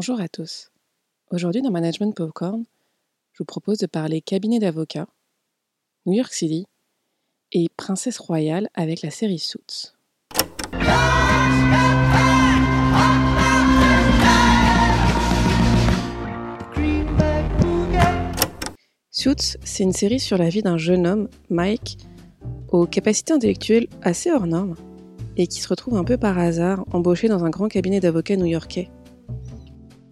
Bonjour à tous. Aujourd'hui dans Management Popcorn, je vous propose de parler cabinet d'avocats, New York City et Princesse Royale avec la série Suits. Suits, c'est une série sur la vie d'un jeune homme, Mike, aux capacités intellectuelles assez hors normes, et qui se retrouve un peu par hasard embauché dans un grand cabinet d'avocats new-yorkais.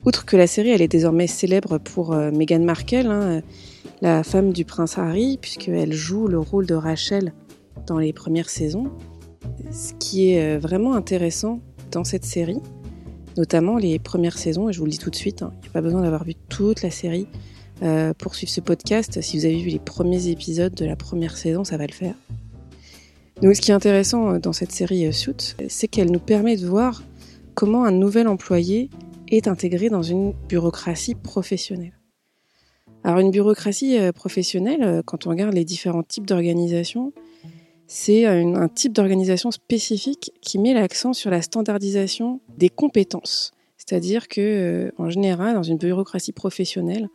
Outre que la série elle est désormais célèbre pour euh, Meghan Markle, hein, la femme du prince Harry, puisqu'elle joue le rôle de Rachel dans les premières saisons, ce qui est euh, vraiment intéressant dans cette série, notamment les premières saisons, et je vous le dis tout de suite, hein, il n'y a pas besoin d'avoir vu toute la série euh, pour suivre ce podcast. Si vous avez vu les premiers épisodes de la première saison, ça va le faire. Donc, ce qui est intéressant euh, dans cette série euh, Suits, c'est qu'elle nous permet de voir comment un nouvel employé est intégré dans une bureaucratie professionnelle. Alors une bureaucratie euh, professionnelle, euh, quand on regarde les différents types d'organisations, c'est un, un type d'organisation spécifique qui met l'accent sur la standardisation des compétences. C'est-à-dire que, euh, en général, dans une bureaucratie professionnelle,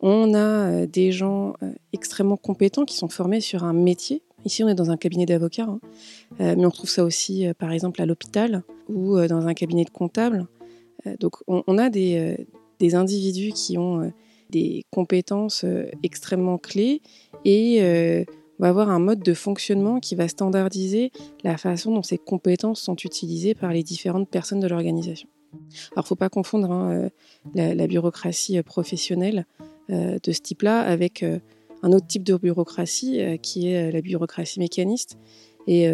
on a euh, des gens euh, extrêmement compétents qui sont formés sur un métier. Ici, on est dans un cabinet d'avocats, hein. Euh, mais on retrouve ça aussi, euh, par exemple, à l'hôpital ou euh, dans un cabinet de comptable. Euh, donc, on, a des, euh, des individus qui ont euh, des compétences extrêmement clés et on va avoir un mode de fonctionnement qui va standardiser la façon dont ces compétences sont utilisées par les différentes personnes de l'organisation. Alors, faut pas confondre hein, la, bureaucratie professionnelle de ce type-là avec un autre type de bureaucratie qui est la bureaucratie mécaniste et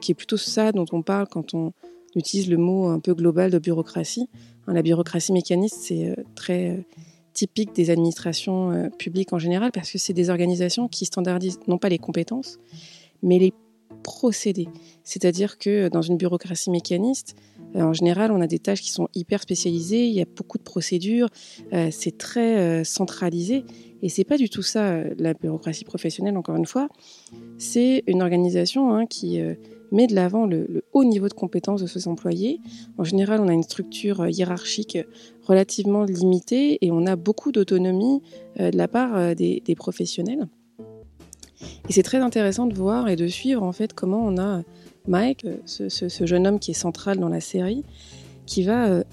qui est plutôt ça dont on parle quand on utilise le mot un peu global de bureaucratie. Hein, la bureaucratie mécaniste, c'est euh, très euh, typique des administrations euh, publiques en général parce que c'est des organisations qui standardisent non pas les compétences, mais les procédés. C'est-à-dire que dans une bureaucratie mécaniste, en général, on a des tâches qui sont hyper spécialisées, il y a beaucoup de procédures, c'est très centralisé. Et c'est pas du tout ça, la bureaucratie professionnelle, encore une fois. C'est une organisation hein, qui met de l'avant le, haut niveau de compétences de ses employés. En général, on a une structure euh, hiérarchique relativement limitée et on a beaucoup d'autonomie euh, de la part euh, des, professionnels. Et c'est très intéressant de voir et de suivre en fait comment on a Mike, euh, ce, jeune homme qui est central dans la série, qui va euh,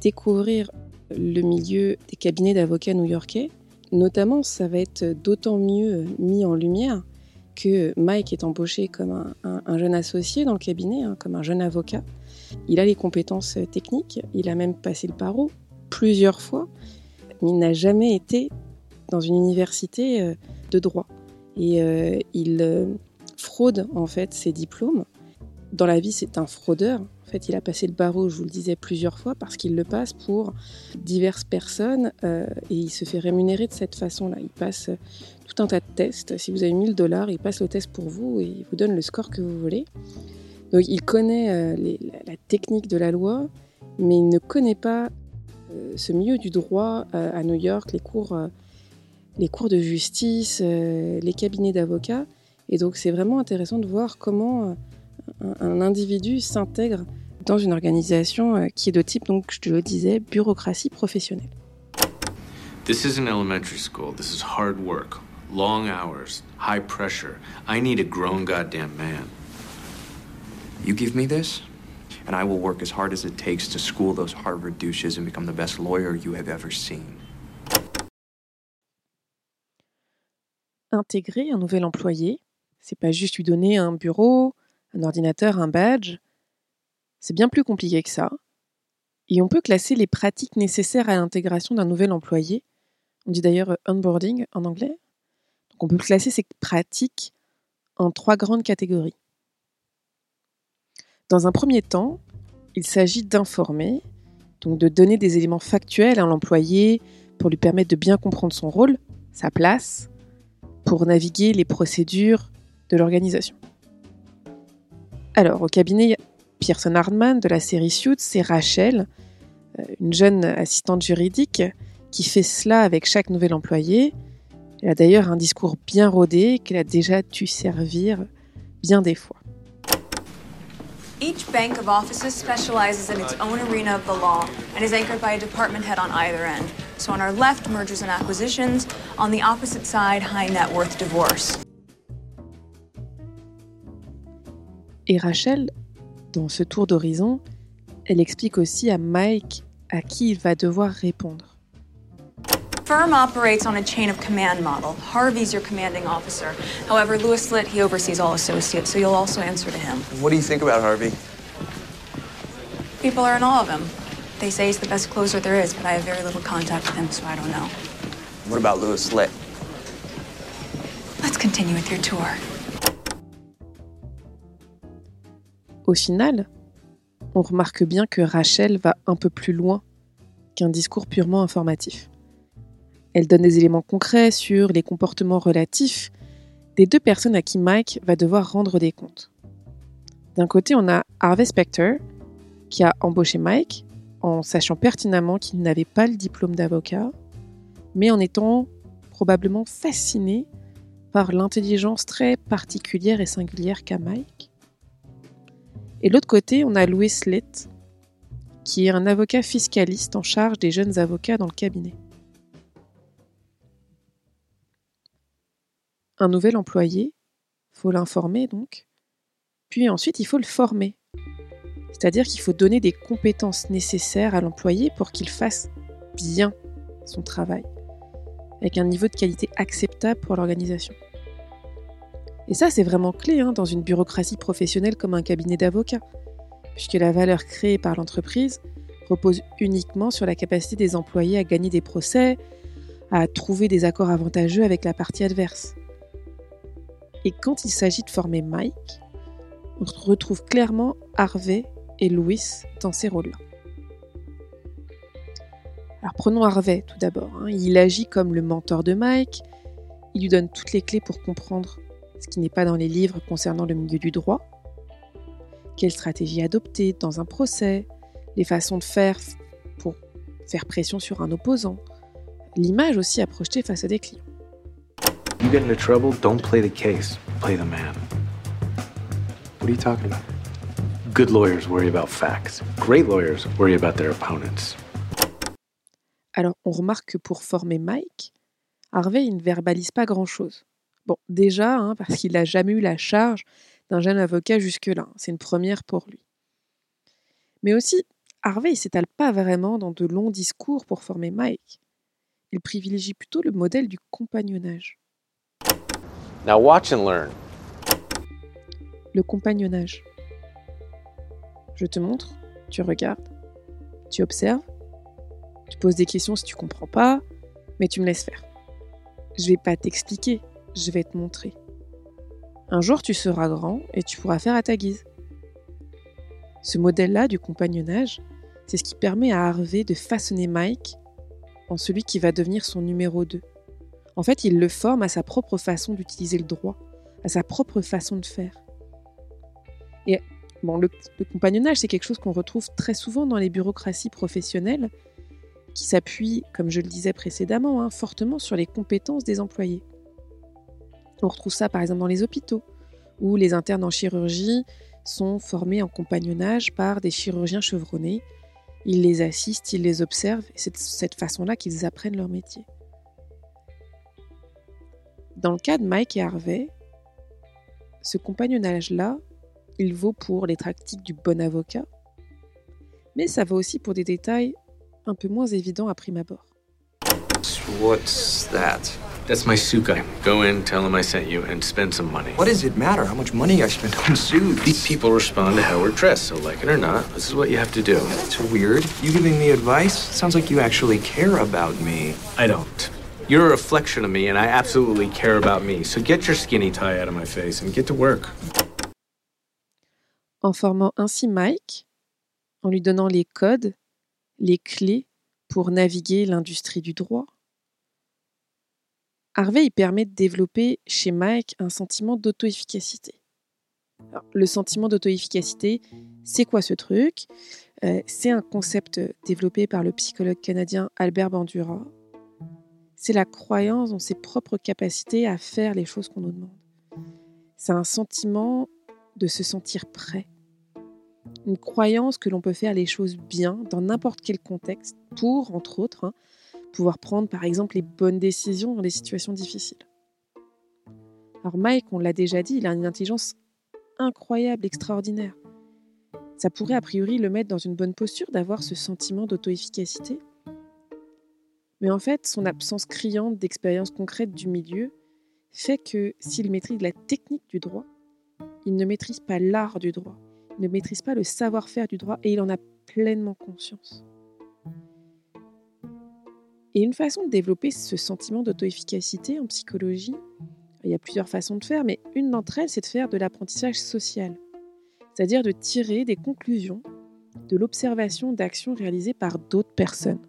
découvrir le milieu des cabinets d'avocats new-yorkais. Notamment, ça va être d'autant mieux euh, mis en lumière que Mike est embauché comme un, un- un jeune associé dans le cabinet, hein, comme un jeune avocat. Il a les compétences euh, techniques, il a même passé le barreau plusieurs fois, mais il n'a jamais été dans une université euh, de droit. Et euh, il fraude en fait ses diplômes. Dans la vie, c'est un fraudeur. En fait, il a passé le barreau, je vous le disais plusieurs fois, parce qu'il le passe pour diverses personnes et il se fait rémunérer de cette façon-là. Il passe tout un tas de tests. Si vous avez 1000 dollars, il passe le test pour vous et il vous donne le score que vous voulez. Donc, il connaît euh, la, technique de la loi, mais il ne connaît pas euh, ce milieu du droit euh, à New York, les cours, les cours de justice, les cabinets d'avocats. Et donc, c'est vraiment intéressant de voir comment un, individu s'intègre dans une organisation qui est de type, donc je le disais, bureaucratie professionnelle. This elementary school. This is hard work. Long hours, high pressure. I need a grown goddamn man. You give me this, and I will work as hard as it takes to school those Harvard douches and become the best lawyer you have ever seen. Intégrer un nouvel employé, c'est pas juste lui donner un bureau, un ordinateur, un badge. C'est bien plus compliqué que ça. Et on peut classer les pratiques nécessaires à l'intégration d'un nouvel employé. On dit d'ailleurs onboarding en anglais. On peut classer ces pratiques en trois grandes catégories. Dans un premier temps, il s'agit d'informer, donc de donner des éléments factuels à l'employé pour lui permettre de bien comprendre son rôle, sa place, pour naviguer les procédures de l'organisation. Alors, au cabinet, Pearson Hardman de la série Suits, c'est Rachel, euh, une jeune assistante juridique qui fait cela avec chaque nouvel employé. Elle a d'ailleurs un discours bien rodé qu'elle a déjà dû servir bien des fois. Each bank of offices specializes in its own arena of the law and is anchored by a department head on either end. So on our left, mergers and acquisitions. On the opposite side, high net worth divorce. Et Rachel, dans ce tour d'horizon, elle explique aussi à Mike à qui il va devoir répondre. Firm operates on a chain of command model. Harvey's your commanding officer. However, Louis Litt, he oversees all associates, so you'll also answer to him. What do you think about Harvey? People are in awe of him. They say he's the best closer there is, but I have very little contact with him, so I don't know. What about Louis Litt? Let's continue with your tour. Au final, on remarque bien que Rachel va un peu plus loin qu'un discours purement informatif. Elle donne des éléments concrets sur les comportements relatifs des deux personnes à qui Mike va devoir rendre des comptes. D'un côté, on a Harvey Specter, qui a embauché Mike en sachant pertinemment qu'il n'avait pas le diplôme d'avocat, mais en étant probablement fasciné par l'intelligence très particulière et singulière qu'a Mike. Et de l'autre côté, on a Louis Litt, qui est un avocat fiscaliste en charge des jeunes avocats dans le cabinet. Un nouvel employé, faut l'informer donc, puis ensuite il faut le former. C'est-à-dire qu'il faut donner des compétences nécessaires à l'employé pour qu'il fasse bien son travail, avec un niveau de qualité acceptable pour l'organisation. Et ça, c'est vraiment clé hein, dans une bureaucratie professionnelle comme un cabinet d'avocats, puisque la valeur créée par l'entreprise repose uniquement sur la capacité des employés à gagner des procès, à trouver des accords avantageux avec la partie adverse. Et quand il s'agit de former Mike, on retrouve clairement Harvey et Louis dans ces rôles-là. Alors prenons Harvey tout d'abord. hein. Il agit comme le mentor de Mike. Il lui donne toutes les clés pour comprendre ce qui n'est pas dans les livres concernant le milieu du droit, quelle stratégie adopter dans un procès, les façons de faire pour faire pression sur un opposant, l'image aussi à projeter face à des clients. You get into trouble, don't play the case, play the man. What are you talking about? Good lawyers worry about facts. Great lawyers worry about their opponents. Alors on remarque que pour former Mike, Harvey ne verbalise pas grand-chose. Bon, déjà, hein, parce qu'il n'a jamais eu la charge d'un jeune avocat jusque-là. C'est une première pour lui. Mais aussi, Harvey ne s'étale pas vraiment dans de longs discours pour former Mike. Il privilégie plutôt le modèle du compagnonnage. Now watch and learn. Le compagnonnage. Je te montre, tu regardes, tu observes, tu poses des questions si tu comprends pas, mais tu me laisses faire. Je vais pas t'expliquer, je vais te montrer. Un jour, tu seras grand et tu pourras faire à ta guise. Ce modèle-là du compagnonnage, c'est ce qui permet à Harvey de façonner Mike en celui qui va devenir son numéro 2. En fait, il le forme à sa propre façon d'utiliser le droit, à sa propre façon de faire. Et bon, le, compagnonnage, c'est quelque chose qu'on retrouve très souvent dans les bureaucraties professionnelles, qui s'appuient, comme je le disais précédemment, hein, fortement sur les compétences des employés. On retrouve ça par exemple dans les hôpitaux, où les internes en chirurgie sont formés en compagnonnage par des chirurgiens chevronnés. Ils les assistent, ils les observent, et c'est de cette façon-là qu'ils apprennent leur métier. Dans le cas de Mike et Harvey, ce compagnonnage-là, il vaut pour les tactiques du bon avocat, mais ça vaut aussi pour des détails un peu moins évidents à prime abord. What's that? That's my suit guy. Go in, tell him I sent you, and spend some money. What does it matter how much money I spend on suits? These people respond to how we're dressed, so like it or not, this is what you have to do. That's weird. You giving me advice? Sounds like you actually care about me. I don't. You're a reflection of me, and I absolutely care about me. So get your skinny tie out of my face and get to work. en formant ainsi Mike, en lui donnant les codes, les clés pour naviguer l'industrie du droit. Harvey permet de développer chez Mike un sentiment d'auto-efficacité. Le sentiment d'auto-efficacité, c'est quoi ce truc? Euh, C'est un concept développé par le psychologue canadien Albert Bandura. C'est la croyance dans ses propres capacités à faire les choses qu'on nous demande. C'est un sentiment de se sentir prêt. Une croyance que l'on peut faire les choses bien dans n'importe quel contexte pour, entre autres, hein, pouvoir prendre par exemple les bonnes décisions dans des situations difficiles. Alors Mike, on l'a déjà dit, il a une intelligence incroyable, extraordinaire. Ça pourrait a priori le mettre dans une bonne posture d'avoir ce sentiment d'auto-efficacité. Mais en fait, son absence criante d'expérience concrète du milieu fait que s'il maîtrise la technique du droit, il ne maîtrise pas l'art du droit, il ne maîtrise pas le savoir-faire du droit et il en a pleinement conscience. Et une façon de développer ce sentiment d'auto-efficacité en psychologie, il y a plusieurs façons de faire, mais une d'entre elles, c'est de faire de l'apprentissage social, c'est-à-dire de tirer des conclusions de l'observation d'actions réalisées par d'autres personnes.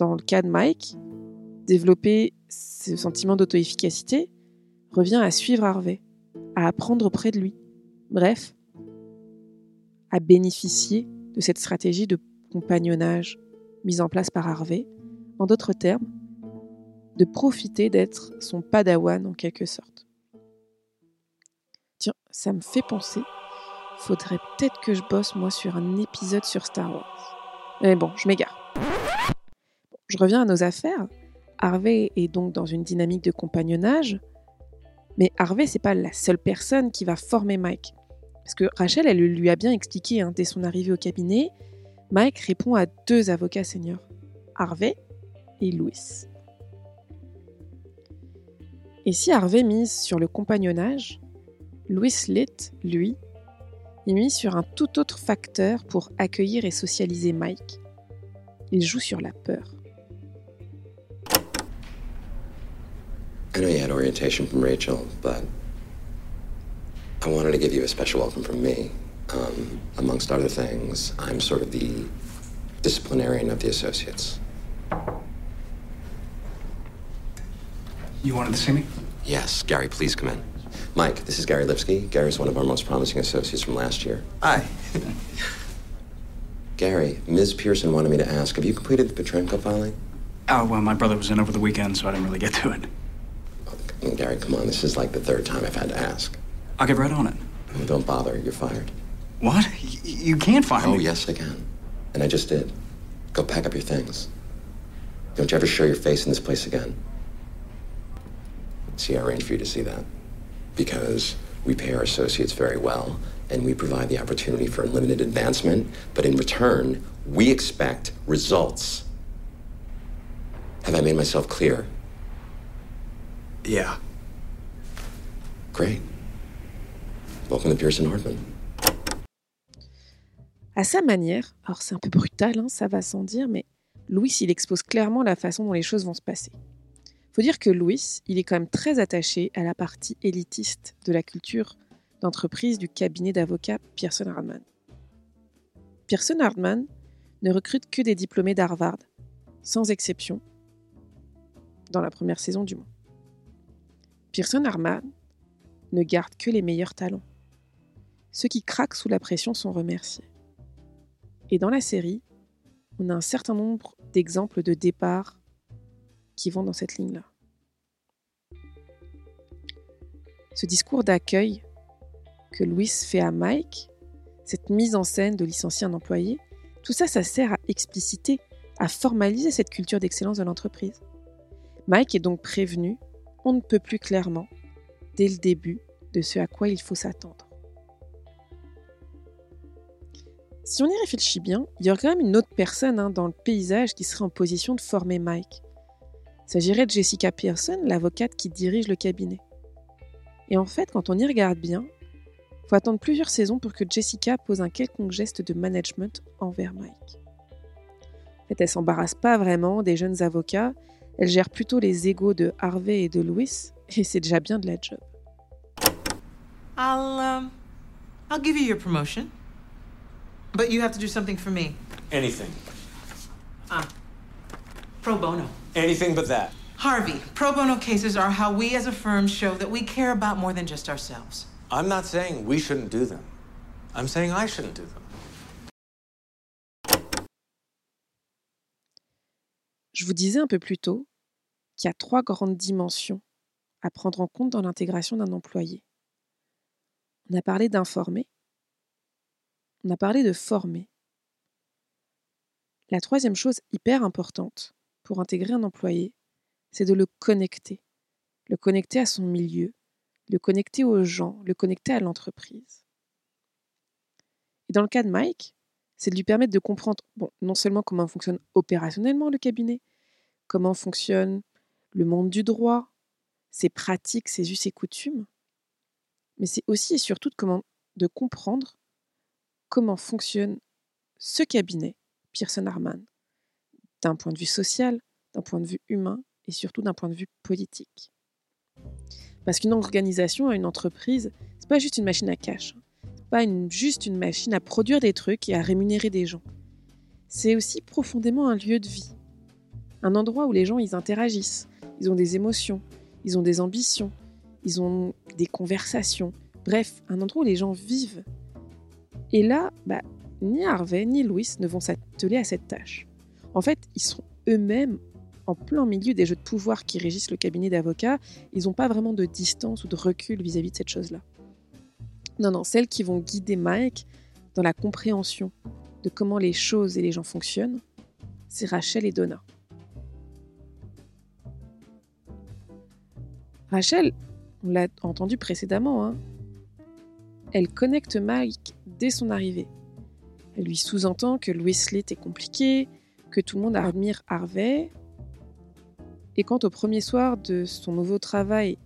Dans le cas de Mike, développer ce sentiment d'auto-efficacité revient à suivre Harvey, à apprendre auprès de lui, bref, à bénéficier de cette stratégie de compagnonnage mise en place par Harvey, en d'autres termes, de profiter d'être son padawan en quelque sorte. Tiens, ça me fait penser, faudrait peut-être que je bosse moi sur un épisode sur Star Wars. Mais bon, je m'égare. Je reviens à nos affaires. Harvey est donc dans une dynamique de compagnonnage, mais Harvey c'est pas la seule personne qui va former Mike. Parce que Rachel, elle lui a bien expliqué hein, dès son arrivée au cabinet, Mike répond à deux avocats seniors, Harvey et Louis. Et si Harvey mise sur le compagnonnage, Louis Litt, lui, il mise sur un tout autre facteur pour accueillir et socialiser Mike. Il joue sur la peur. I know you had orientation from Rachel, but I wanted to give you a special welcome from me. Um, amongst other things, I'm sort of the disciplinarian of the associates. You wanted to see me? Yes, Gary, please come in. Mike, this is Gary Lipsky. Gary's one of our most promising associates from last year. Hi. Gary, Ms. Pearson wanted me to ask, have you completed the Petrenko filing? Oh, well, my brother was in over the weekend, so I didn't really get to it. Gary, come on, this is like the third time I've had to ask. I'll get right on it. Oh, don't bother, you're fired. What? Y- you can't fire Oh, me. Oh, yes, I can. And I just did. Go pack up your things. Don't you ever show your face in this place again. See, I arranged for you to see that. Because we pay our associates very well, and we provide the opportunity for unlimited advancement, but in return, we expect results. Have I made myself clear? Yeah. Great. Welcome to Pearson Hardman. À sa manière, alors c'est un peu brutal, hein, ça va sans dire, mais Louis, il expose clairement la façon dont les choses vont se passer. Faut dire que Louis, il est quand même très attaché à la partie élitiste de la culture d'entreprise du cabinet d'avocats Pearson Hardman. Pearson Hardman ne recrute que des diplômés d'Harvard, sans exception, dans la première saison du moins. Pearson Hardman ne garde que les meilleurs talents. Ceux qui craquent sous la pression sont remerciés. Et dans la série, on a un certain nombre d'exemples de départs qui vont dans cette ligne-là. Ce discours d'accueil que Louis fait à Mike, cette mise en scène de licencier un employé, tout ça, ça sert à expliciter, à formaliser cette culture d'excellence de l'entreprise. Mike est donc prévenu, on ne peut plus clairement, dès le début, de ce à quoi il faut s'attendre. Si on y réfléchit bien, il y aurait quand même une autre personne hein, dans le paysage qui serait en position de former Mike. Il s'agirait de Jessica Pearson, l'avocate qui dirige le cabinet. Et en fait, quand on y regarde bien, il faut attendre plusieurs saisons pour que Jessica pose un quelconque geste de management envers Mike. En fait, elle s'embarrasse pas vraiment des jeunes avocats, elle gère plutôt les égaux de Harvey et de Louis, et c'est déjà bien de la job. I'll um, I'll give you your promotion. But you have to do something for me. Anything. Ah. Pro bono. Anything but that. Harvey, pro bono cases are how we as a firm show that we care about more than just ourselves. I'm not saying we shouldn't do them. I'm saying I shouldn't do them. Je vous disais un peu plus tôt qu'il y a trois grandes dimensions à prendre en compte dans l'intégration d'un employé. On a parlé d'informer, on a parlé de former. La troisième chose hyper importante pour intégrer un employé, c'est de le connecter. Le connecter à son milieu, le connecter aux gens, le connecter à l'entreprise. Et dans le cas de Mike, c'est de lui permettre de comprendre non seulement comment fonctionne opérationnellement le cabinet, comment fonctionne le monde du droit, ses pratiques, ses us et coutumes, mais c'est aussi et surtout de, comprendre comment fonctionne ce cabinet, Pearson Harman, d'un point de vue social, d'un point de vue humain et surtout d'un point de vue politique. Parce qu'une organisation, une entreprise, c'est pas juste une machine à cash, pas une, juste une machine à produire des trucs et à rémunérer des gens. C'est aussi profondément un lieu de vie, un endroit où les gens ils interagissent, ils ont des émotions, ils ont des ambitions, ils ont des conversations, bref, un endroit où les gens vivent. Et là, bah, ni Harvey ni Louis ne vont s'atteler à cette tâche. En fait, ils sont eux-mêmes en plein milieu des jeux de pouvoir qui régissent le cabinet d'avocats. Ils n'ont pas vraiment de distance ou de recul vis-à-vis de cette chose-là. Non, non, celles qui vont guider Mike dans la compréhension de comment les choses et les gens fonctionnent, c'est Rachel et Donna. Rachel, on l'a entendu précédemment, hein, elle connecte Mike dès son arrivée. Elle lui sous-entend que Louis est compliqué, que tout le monde admire Harvey. Et quant au premier soir de son nouveau travail,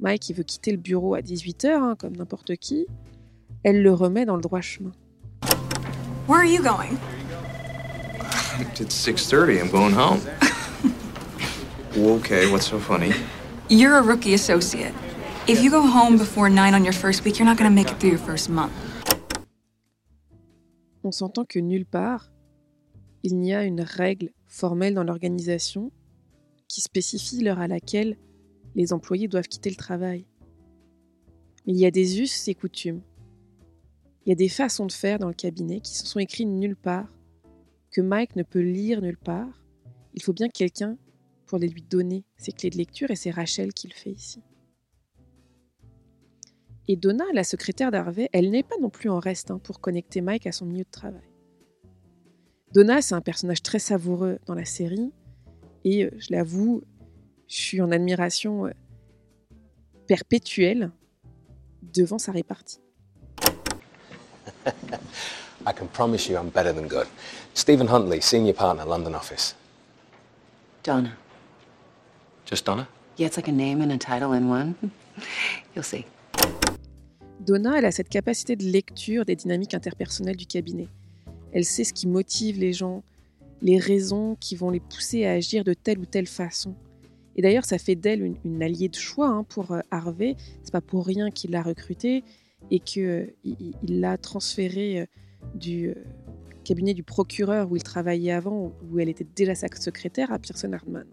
Mike il veut quitter le bureau à 18h, hein, comme n'importe qui, elle le remet dans le droit chemin. Where are you going? It's 6.30. I'm going home. okay, what's so funny? You're a rookie associate. If you go home before nine on your first week, you're not going to make it through your first month. On s'entend que nulle part, il n'y a une règle formelle dans l'organisation qui spécifie l'heure à laquelle les employés doivent quitter le travail. Il y a des us et coutumes. Il y a des façons de faire dans le cabinet qui se sont écrites nulle part, que Mike ne peut lire nulle part. Il faut bien quelqu'un pour les lui donner ses clés de lecture et c'est Rachel qui le fait ici. Et Donna, la secrétaire d'Harvey, elle n'est pas non plus en reste hein, pour connecter Mike à son milieu de travail. Donna, c'est un personnage très savoureux dans la série et euh, je l'avoue, je suis en admiration euh, perpétuelle devant sa répartie. I can promise you I'm better than good. Stephen Huntley, senior partner, London office. Donna. Just Donna? Yeah, it's like a name and a title in one. You'll see. Donna, elle a cette capacité de lecture des dynamiques interpersonnelles du cabinet. Elle sait ce qui motive les gens, les raisons qui vont les pousser à agir de telle ou telle façon. Et d'ailleurs, ça fait d'elle une, alliée de choix hein, pour euh, Harvey. C'est pas pour rien qu'il l'a recrutée et qu'il euh, il l'a transférée euh, du cabinet du procureur où il travaillait avant, où elle était déjà sa secrétaire, à Pearson Hardman.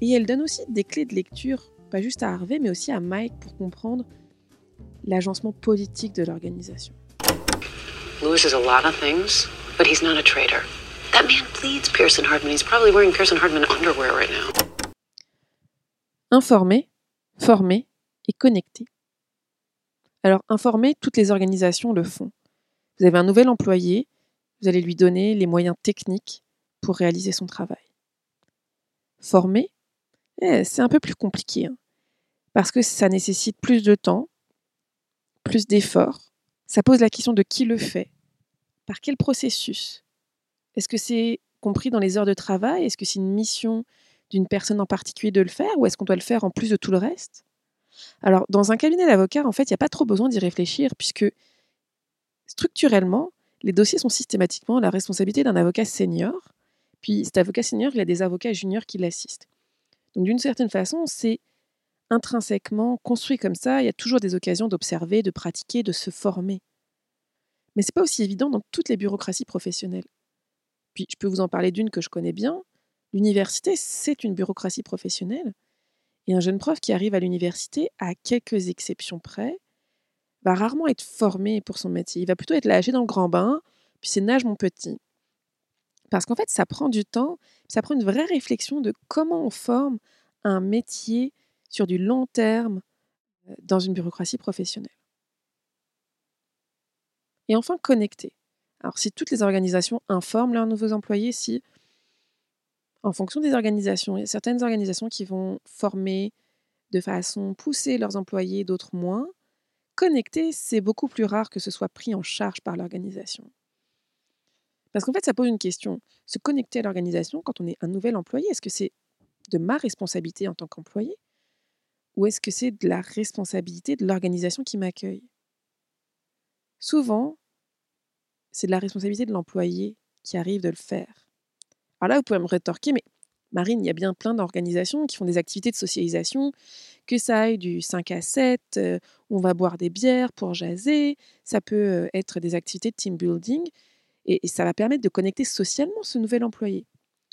Et elle donne aussi des clés de lecture, pas juste à Harvey, mais aussi à Mike pour comprendre l'agencement politique de l'organisation. Is a lot of things, but he's not a traitor. That man bleeds Pearson Hardman. He's probably wearing Pearson Hardman underwear right now. Informer, former et connecter. Alors, informer, toutes les organisations le font. Vous avez un nouvel employé, vous allez lui donner les moyens techniques pour réaliser son travail. Former, eh, c'est un peu plus compliqué, hein, parce que ça nécessite plus de temps, plus d'efforts. Ça pose la question de qui le fait, par quel processus? Est-ce que c'est compris dans les heures de travail? Est-ce que c'est une mission d'une personne en particulier de le faire? Ou est-ce qu'on doit le faire en plus de tout le reste? Alors, dans un cabinet d'avocats, en fait, il n'y a pas trop besoin d'y réfléchir puisque structurellement, les dossiers sont systématiquement la responsabilité d'un avocat senior. Puis cet avocat senior, il a des avocats juniors qui l'assistent. Donc d'une certaine façon, c'est intrinsèquement construit comme ça, il y a toujours des occasions d'observer, de pratiquer, de se former. Mais c'est pas aussi évident dans toutes les bureaucraties professionnelles. Puis je peux vous en parler d'une que je connais bien. L'université, c'est une bureaucratie professionnelle. Et un jeune prof qui arrive à l'université, à quelques exceptions près, va rarement être formé pour son métier. Il va plutôt être lâché dans le grand bain, puis c'est nage mon petit. Parce qu'en fait, ça prend du temps, ça prend une vraie réflexion de comment on forme un métier sur du long terme dans une bureaucratie professionnelle. Et enfin, connecter. Alors, si toutes les organisations informent leurs nouveaux employés, si, en fonction des organisations, il y a certaines organisations qui vont former de façon poussée leurs employés, d'autres moins, connecter, c'est beaucoup plus rare que ce soit pris en charge par l'organisation. Parce qu'en fait, ça pose une question. Se connecter à l'organisation quand on est un nouvel employé, est-ce que c'est de ma responsabilité en tant qu'employé ou est-ce que c'est de la responsabilité de l'organisation qui m'accueille? Souvent, c'est de la responsabilité de l'employé qui arrive de le faire. Alors là, vous pouvez me rétorquer, mais Marine, il y a bien plein d'organisations qui font des activités de socialisation, que ça aille du 5 à 7, euh, on va boire des bières pour jaser, ça peut euh, être des activités de team building, et, ça va permettre de connecter socialement ce nouvel employé.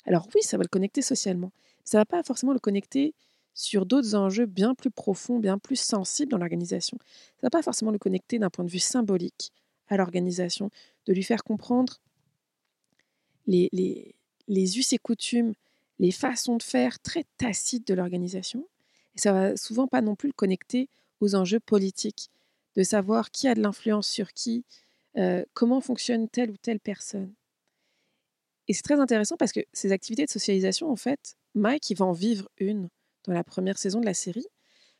Alors oui, ça va le connecter socialement, ça ne va pas forcément le connecter sur d'autres enjeux bien plus profonds, bien plus sensibles dans l'organisation. Ça ne va pas forcément le connecter d'un point de vue symbolique à l'organisation, de lui faire comprendre les, les, les us et coutumes, les façons de faire très tacites de l'organisation. Et ça va souvent pas non plus le connecter aux enjeux politiques, de savoir qui a de l'influence sur qui, comment fonctionne telle ou telle personne. Et c'est très intéressant parce que ces activités de socialisation, en fait, Mike, il va en vivre une dans la première saison de la série,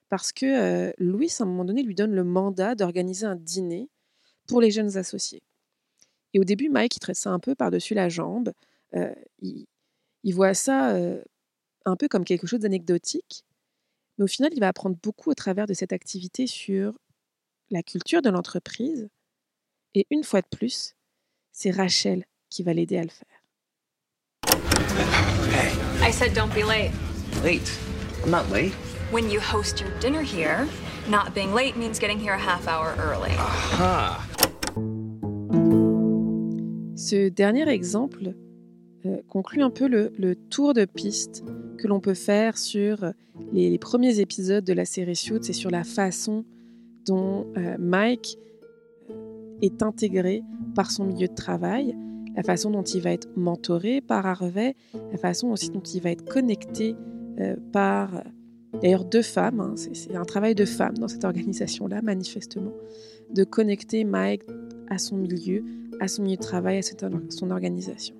parce que Louis, à un moment donné, lui donne le mandat d'organiser un dîner pour les jeunes associés. Et au début, Mike, il traite ça un peu par-dessus la jambe. Il, voit ça un peu comme quelque chose d'anecdotique. Mais au final, il va apprendre beaucoup au travers de cette activité sur la culture de l'entreprise. Et une fois de plus, c'est Rachel qui va l'aider à le faire. Hey. I said don't be late. Late? I'm not late. When you host your dinner here, not being late means getting here a half hour early. Aha. Ce dernier exemple euh, conclut un peu le, le, tour de piste que l'on peut faire sur les, les, premiers épisodes de la série Suits et sur la façon dont euh, Mike est intégré par son milieu de travail, la façon dont il va être mentoré par Harvey, la façon aussi dont il va être connecté euh, par d'ailleurs deux femmes, hein, c'est un travail de femmes dans cette organisation-là, manifestement, de connecter Mike à son milieu, à son milieu de travail, à son organisation.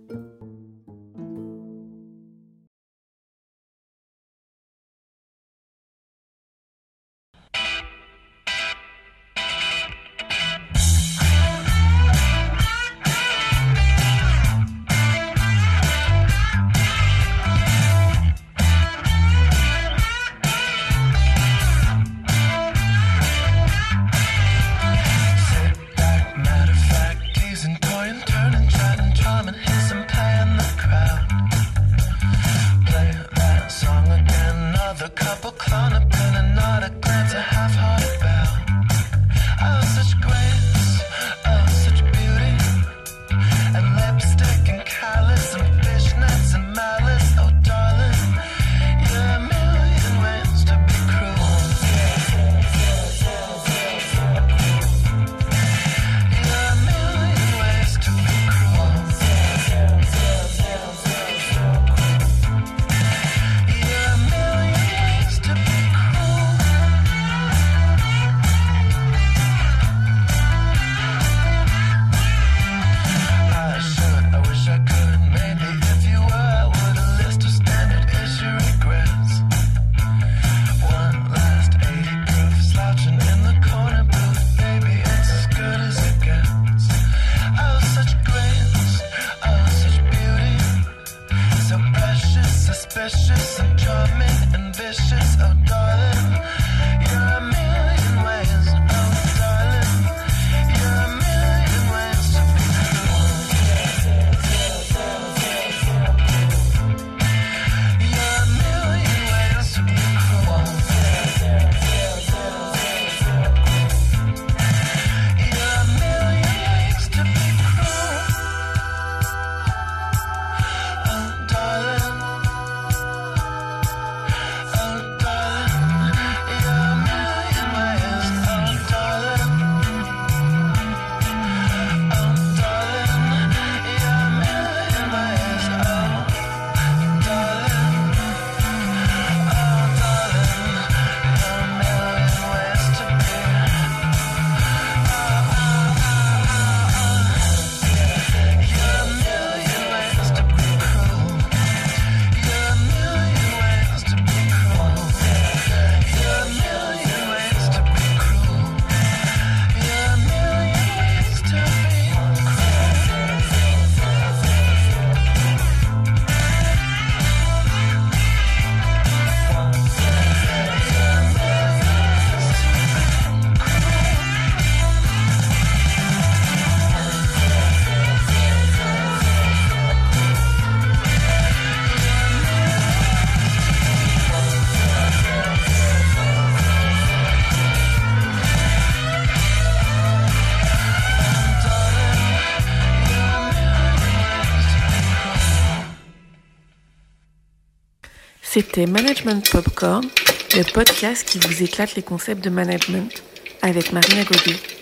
Management Popcorn, le podcast qui vous éclate les concepts de management avec Marina Godet.